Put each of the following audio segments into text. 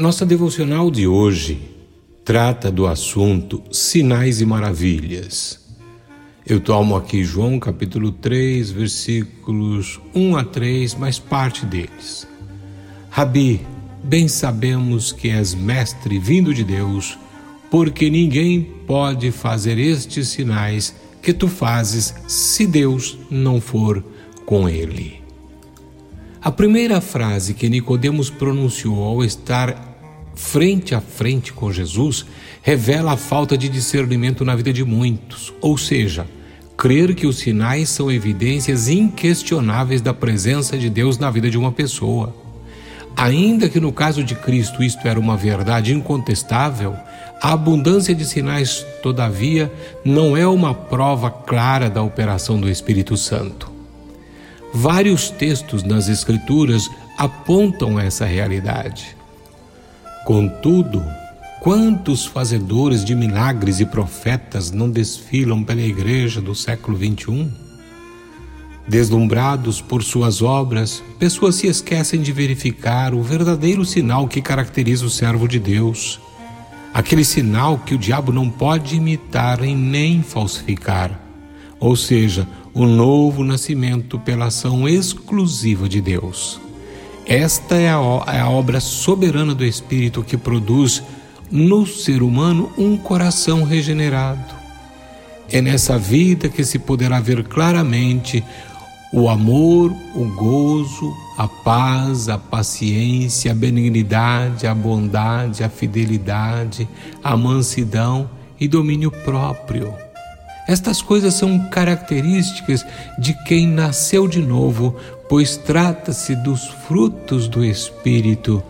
Nossa devocional de hoje trata do assunto sinais e maravilhas. Eu tomo aqui João capítulo 3, versículos 1 a 3, mas parte deles. Rabi, bem sabemos que és mestre vindo de Deus, porque ninguém pode fazer estes sinais que tu fazes se Deus não for com ele. A primeira frase que Nicodemos pronunciou ao estar frente a frente com Jesus revela a falta de discernimento na vida de muitos, ou seja, crer que os sinais são evidências inquestionáveis da presença de Deus na vida de uma pessoa. Ainda que no caso de Cristo isto era uma verdade incontestável, a abundância de sinais, todavia, não é uma prova clara da operação do Espírito Santo. Vários textos nas Escrituras apontam essa realidade. Contudo, quantos fazedores de milagres e profetas não desfilam pela igreja do século XXI? Deslumbrados por suas obras, pessoas se esquecem de verificar o verdadeiro sinal que caracteriza o servo de Deus. Aquele sinal que o diabo não pode imitar e nem falsificar, ou seja, o novo nascimento pela ação exclusiva de Deus. Esta é a, é a obra soberana do Espírito que produz no ser humano um coração regenerado. É nessa vida que se poderá ver claramente o amor, o gozo, a paz, a paciência, a benignidade, a bondade, a fidelidade, a mansidão e domínio próprio. Estas coisas são características de quem nasceu de novo, pois trata-se dos frutos do Espírito.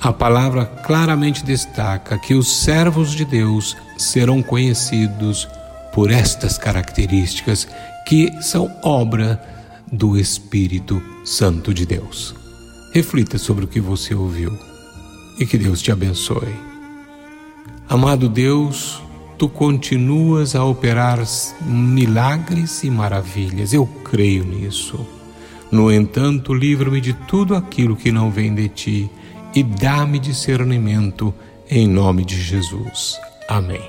A palavra claramente destaca que os servos de Deus serão conhecidos por estas características que são obra do Espírito Santo de Deus. Reflita sobre o que você ouviu e que Deus te abençoe. Amado Deus, tu continuas a operar milagres e maravilhas. Eu creio nisso. No entanto, livra-me de tudo aquilo que não vem de ti e dá-me discernimento em nome de Jesus. Amém.